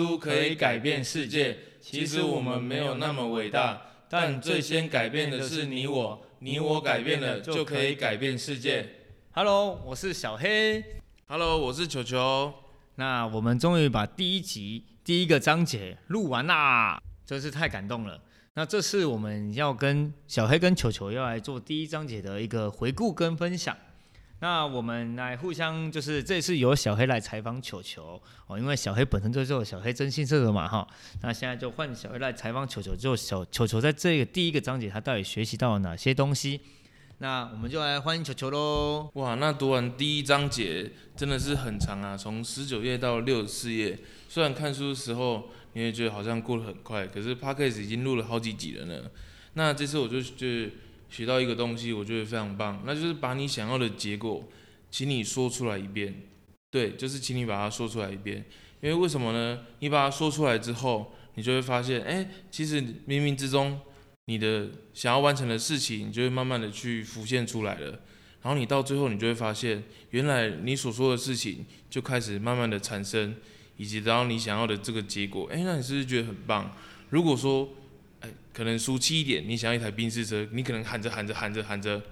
书可以改变世界，其实我们没有那么伟大，但最先改变的是你我，你我改变了就可以改变世界。Hello，我是小黑。Hello，我是球球。那我们终于把第一集第一个章节录完啦，真是太感动了。那这次我们要跟小黑跟球球要来做第一章节的一个回顾跟分享。那我们来互相就是这次由小黑来采访球球哦，因为小黑本身就是小黑征信社的嘛哈。那现在就换小黑来采访球球，就小球球在这个第一个章节他到底学习到了哪些东西？那我们就来欢迎球球喽。哇，那读完第一章节真的是很长啊，从十九页到六十四页。虽然看书的时候你会觉得好像过得很快，可是 podcast 已经录了好几集了呢。那这次我就就学到一个东西，我觉得非常棒，那就是把你想要的结果，请你说出来一遍。对，就是请你把它说出来一遍。因为为什么呢？你把它说出来之后，你就会发现，哎、其实冥冥之中，你的想要完成的事情，你就会慢慢的去浮现出来了。然后你到最后，你就会发现，原来你所说的事情就开始慢慢的产生，以及得到你想要的这个结果。哎、那你是不是觉得很棒？如果说，哎、可能俗气一点，你想要一台宾士车，你可能喊着喊着喊着喊着，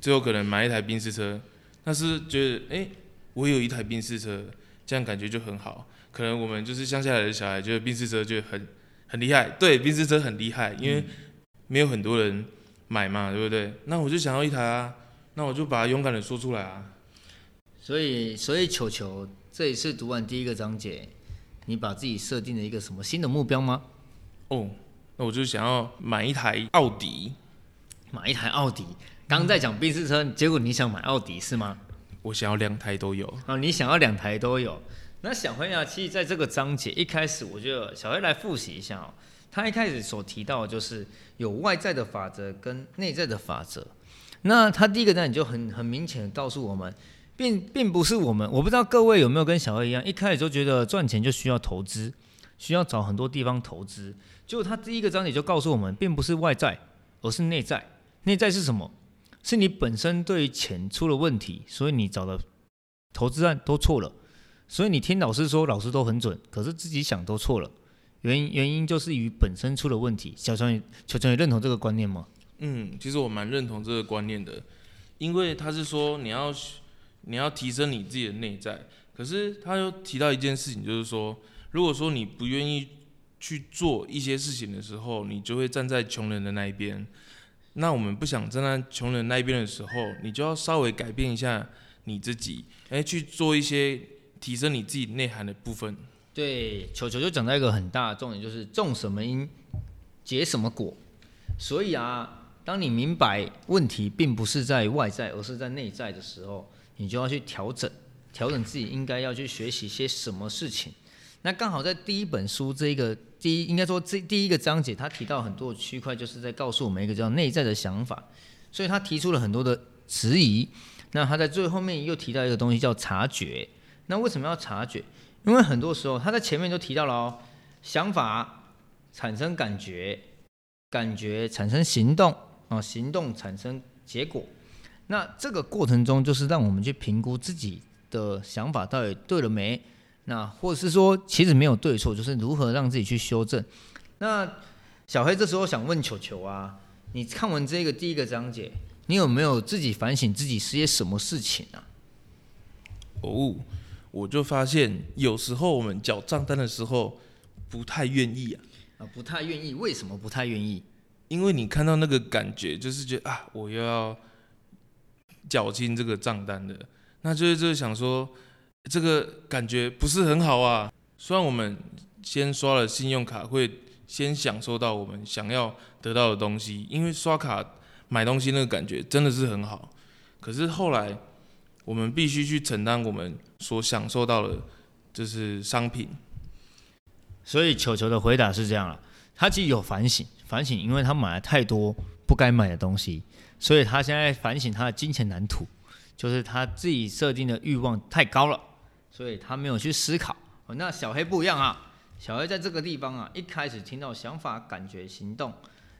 最后可能买一台宾士车，那是觉得，哎、我有一台宾士车，这样感觉就很好。可能我们就是乡下来的小孩，觉得宾士车就很很厉害，对，宾士车很厉害，因为没有很多人买嘛，对不对？那我就想要一台啊，那我就把它勇敢的说出来啊。所以，所以球球这一次读完第一个章节，你把自己设定了一个什么新的目标吗？哦，那我就想要买一台奥迪，买一台奥迪。刚刚在讲宾士车，结果你想买奥迪是吗？我想要两台都有。啊，你想要两台都有。那小黑啊，其实在这个章节一开始，我就小黑来复习一下哦。他一开始所提到的就是有外在的法则跟内在的法则。那他第一个呢，你就很很明显的告诉我们，并并不是我们，我不知道各位有没有跟小黑一样，一开始就觉得赚钱就需要投资，需要找很多地方投资。结果他第一个章节就告诉我们，并不是外在，而是内在。内在是什么？是你本身对于钱出了问题，所以你找的投资案都错了。所以你听老师说，老师都很准，可是自己想都错了。原因原因就是于本身出了问题。小强也，小强也认同这个观念吗？嗯，其实我蛮认同这个观念的，因为他是说你要你要提升你自己的内在，可是他又提到一件事情，就是说，如果说你不愿意去做一些事情的时候，你就会站在穷人的那一边。那我们不想站在穷人那一边的时候，你就要稍微改变一下你自己，哎，去做一些提升你自己内涵的部分。对，球球就讲到一个很大的重点，就是种什么因，结什么果。所以啊，当你明白问题并不是在外在，而是在内在的时候，你就要去调整，调整自己应该要去学习些什么事情。那刚好在第一本书这一个第一，应该说这第一个章节，他提到很多区块，就是在告诉我们一个叫内在的想法，所以他提出了很多的质疑。那他在最后面又提到一个东西叫察觉。那为什么要察觉？因为很多时候他在前面就提到了哦，想法产生感觉，感觉产生行动啊，行动产生结果。那这个过程中，就是让我们去评估自己的想法到底对了没。那或者是说，其实没有对错，就是如何让自己去修正。那小黑这时候想问球球啊，你看完这个第一个章节，你有没有自己反省自己是些什么事情啊？哦，我就发现有时候我们缴账单的时候不太愿意啊。啊，不太愿意，为什么不太愿意？因为你看到那个感觉，就是觉得啊，我又要缴清这个账单的，那就是就是想说，这个感觉不是很好啊。虽然我们先刷了信用卡，会先享受到我们想要得到的东西，因为刷卡买东西那个感觉真的是很好。可是后来，我们必须去承担我们所享受到的，就是商品。所以球球的回答是这样了，他其实有反省，反省，因为他买了太多不该买的东西，所以他现在反省他的金钱蓝图，就是他自己设定的欲望太高了，所以他没有去思考。那小黑不一样啊，小黑在这个地方啊，一开始听到想法、感觉、行动，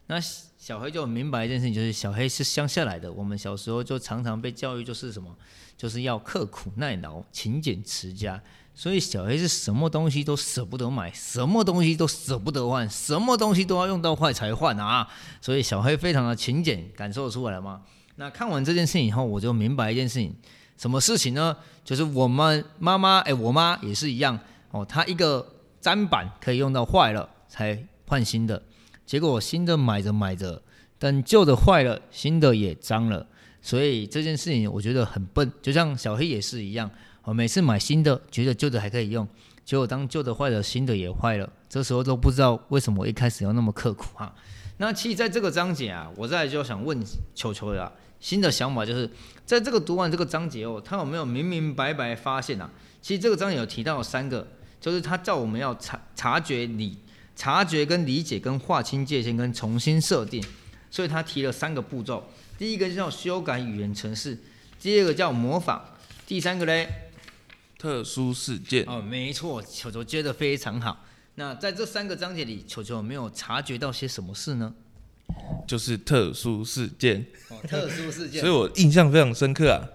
那小黑就明白一件事情，就是小黑是乡下来的，我们小时候就常常被教育就是什么，就是要刻苦耐劳、勤俭持家。所以小黑是什么东西都舍不得买，什么东西都舍不得换，什么东西都要用到坏才换啊！所以小黑非常的勤俭，感受出来了吗？那看完这件事情以后，我就明白一件事情，什么事情呢？就是我们妈妈，哎，我妈也是一样哦，她一个砧板可以用到坏了才换新的，结果新的买着买着，但旧的坏了，新的也脏了，所以这件事情我觉得很笨，就像小黑也是一样。我每次买新的，觉得旧的还可以用，结果当旧的坏了，新的也坏了，这时候都不知道为什么一开始要那么刻苦哈。那其实在这个章节啊，我再就想问球球了，新的想法就是在这个读完这个章节后，他有没有明明白白发现啊？其实这个章节有提到三个，就是他叫我们要察察觉理、察觉跟理解跟划清界限跟重新设定，所以他提了三个步骤，第一个叫修改语言程式，第二个叫模仿，第三个嘞。特殊事件哦，没错，球球接的非常好。那在这三个章节里，球球有没有察觉到些什么事呢？就是特殊事件，哦，特殊事件，所以我印象非常深刻啊。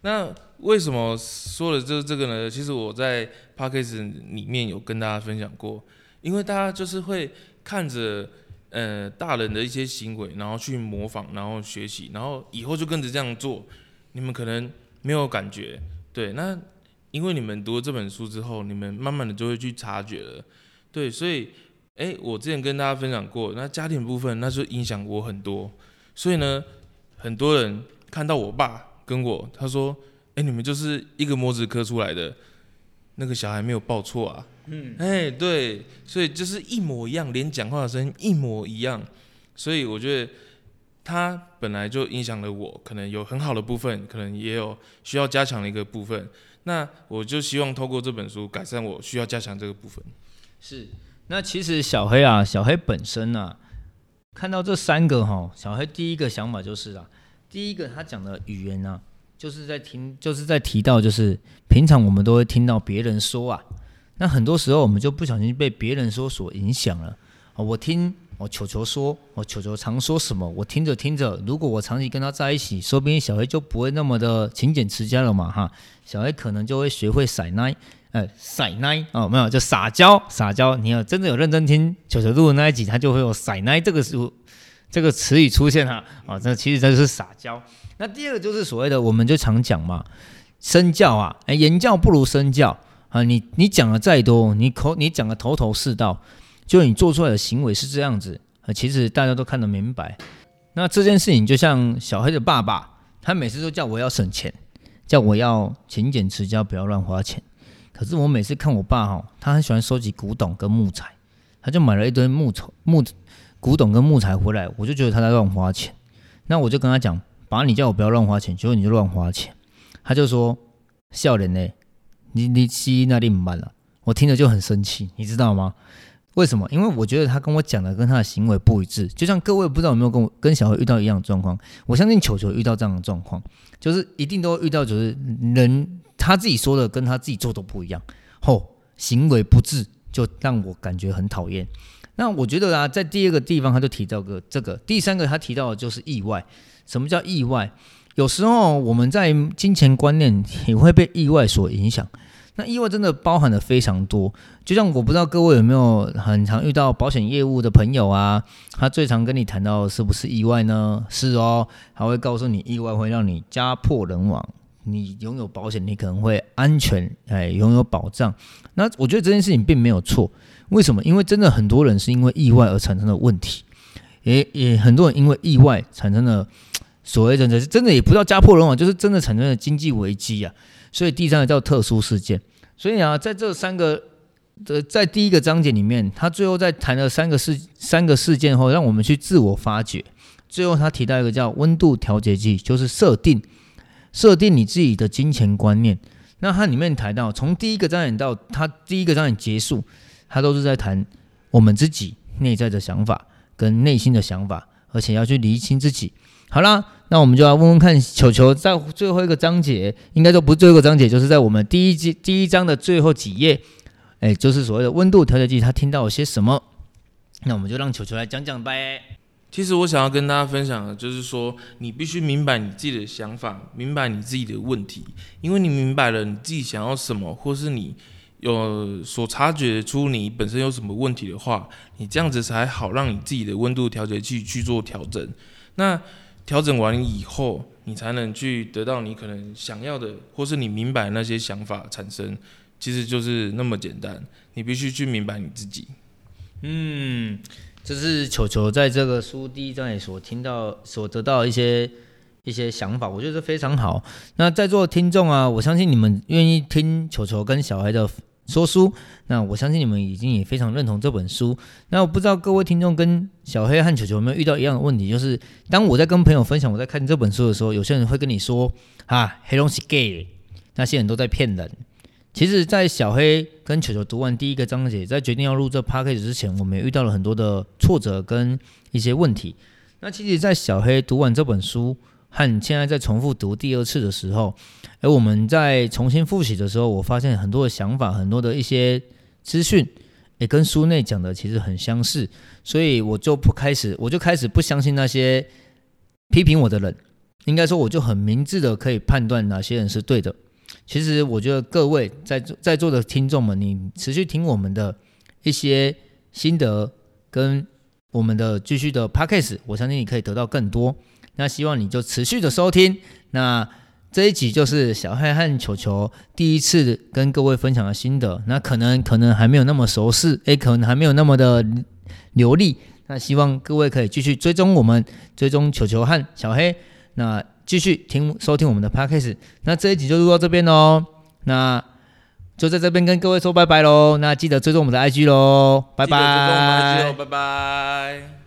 那为什么说的就是这个呢？其实我在 p a c k a g e 里面有跟大家分享过，因为大家就是会看着呃大人的一些行为，然后去模仿，然后学习，然后以后就跟着这样做。你们可能没有感觉，对，那。因为你们读了这本书之后，你们慢慢的就会去察觉了，对，所以，哎，我之前跟大家分享过，那家庭部分那就影响我很多，所以呢，很多人看到我爸跟我，他说，哎，你们就是一个模子刻出来的，那个小孩没有报错啊，嗯，哎，对，所以就是一模一样，连讲话的声音一模一样，所以我觉得他本来就影响了我，可能有很好的部分，可能也有需要加强的一个部分。那我就希望透过这本书改善我需要加强这个部分。是，那其实小黑啊，小黑本身啊，看到这三个哈，小黑第一个想法就是啊，第一个他讲的语言呢，就是在听，就是在提到，就是平常我们都会听到别人说啊，那很多时候我们就不小心被别人说所影响了啊，我听。我球球说，我球球常说什么？我听着听着，如果我长期跟他在一起，说不定小黑就不会那么的勤俭持家了嘛，哈。小黑可能就会学会撒奶，呃，撒奶哦，没有，就撒娇，撒娇。你要真的有认真听球球录的那一集，他就会有撒奶这个词，这个词语出现哈。啊，这其实这是撒娇。那第二个就是所谓的，我们就常讲嘛，身教啊，哎，言教不如身教啊。你你讲的再多，你口你讲的头头是道。就你做出来的行为是这样子，其实大家都看得明白。那这件事情就像小黑的爸爸，他每次都叫我要省钱，叫我要勤俭持家，不要乱花钱。可是我每次看我爸哈，他很喜欢收集古董跟木材，他就买了一堆木头木古董跟木材回来，我就觉得他在乱花钱。那我就跟他讲，爸，你叫我不要乱花钱，结果你就乱花钱。他就说，笑脸呢，你你吸那里满了，我听着就很生气，你知道吗？为什么？因为我觉得他跟我讲的跟他的行为不一致。就像各位不知道有没有跟我跟小黑遇到一样的状况，我相信球球遇到这样的状况，就是一定都会遇到，就是人他自己说的跟他自己做的不一样，吼行为不治，就让我感觉很讨厌。那我觉得啊，在第二个地方他就提到个这个，第三个他提到的就是意外。什么叫意外？有时候我们在金钱观念也会被意外所影响。那意外真的包含的非常多，就像我不知道各位有没有很常遇到保险业务的朋友啊，他最常跟你谈到是不是意外呢？是哦，他会告诉你意外会让你家破人亡，你拥有保险你可能会安全，哎，拥有保障。那我觉得这件事情并没有错，为什么？因为真的很多人是因为意外而产生的问题，也也很多人因为意外产生了所谓的真的也不叫家破人亡，就是真的产生了经济危机啊。所以第三个叫特殊事件。所以啊，在这三个的在第一个章节里面，他最后在谈了三个事三个事件后，让我们去自我发掘。最后他提到一个叫温度调节剂，就是设定设定你自己的金钱观念。那它里面谈到，从第一个章节到他第一个章节结束，他都是在谈我们自己内在的想法跟内心的想法，而且要去厘清自己。好啦，那我们就要问问看，球球在最后一个章节，应该说不是最后一个章节，就是在我们第一季第一章的最后几页，哎，就是所谓的温度调节剂，他听到了些什么？那我们就让球球来讲讲呗。其实我想要跟大家分享的，就是说你必须明白你自己的想法，明白你自己的问题，因为你明白了你自己想要什么，或是你有所察觉出你本身有什么问题的话，你这样子才好让你自己的温度调节器去做调整。那调整完以后，你才能去得到你可能想要的，或是你明白那些想法产生，其实就是那么简单。你必须去明白你自己。嗯，这是球球在这个书第一章也所听到、所得到一些一些想法，我觉得非常好。那在座的听众啊，我相信你们愿意听球球跟小孩的说书，那我相信你们已经也非常认同这本书。那我不知道各位听众跟小黑和球球有没有遇到一样的问题，就是当我在跟朋友分享我在看这本书的时候，有些人会跟你说啊，黑龙是 gay，那些人都在骗人。其实，在小黑跟球球读完第一个章节，在决定要录这 p a c k a g e 之前，我们也遇到了很多的挫折跟一些问题。那其实，在小黑读完这本书和你现在在重复读第二次的时候，而我们在重新复习的时候，我发现很多的想法，很多的一些资讯，也跟书内讲的其实很相似，所以我就不开始，我就开始不相信那些批评我的人。应该说，我就很明智的可以判断哪些人是对的。其实我觉得各位在在座的听众们，你持续听我们的一些心得跟我们的继续的 p a c k a g e 我相信你可以得到更多。那希望你就持续的收听。那这一集就是小黑和球球第一次跟各位分享的心得。那可能可能还没有那么熟悉，诶，可能还没有那么的流利。那希望各位可以继续追踪我们，追踪球球和小黑。那继续听收听我们的 podcast，那这一集就录到这边喽，那就在这边跟各位说拜拜喽，那记得追踪我们的 IG 喽，拜拜，拜拜。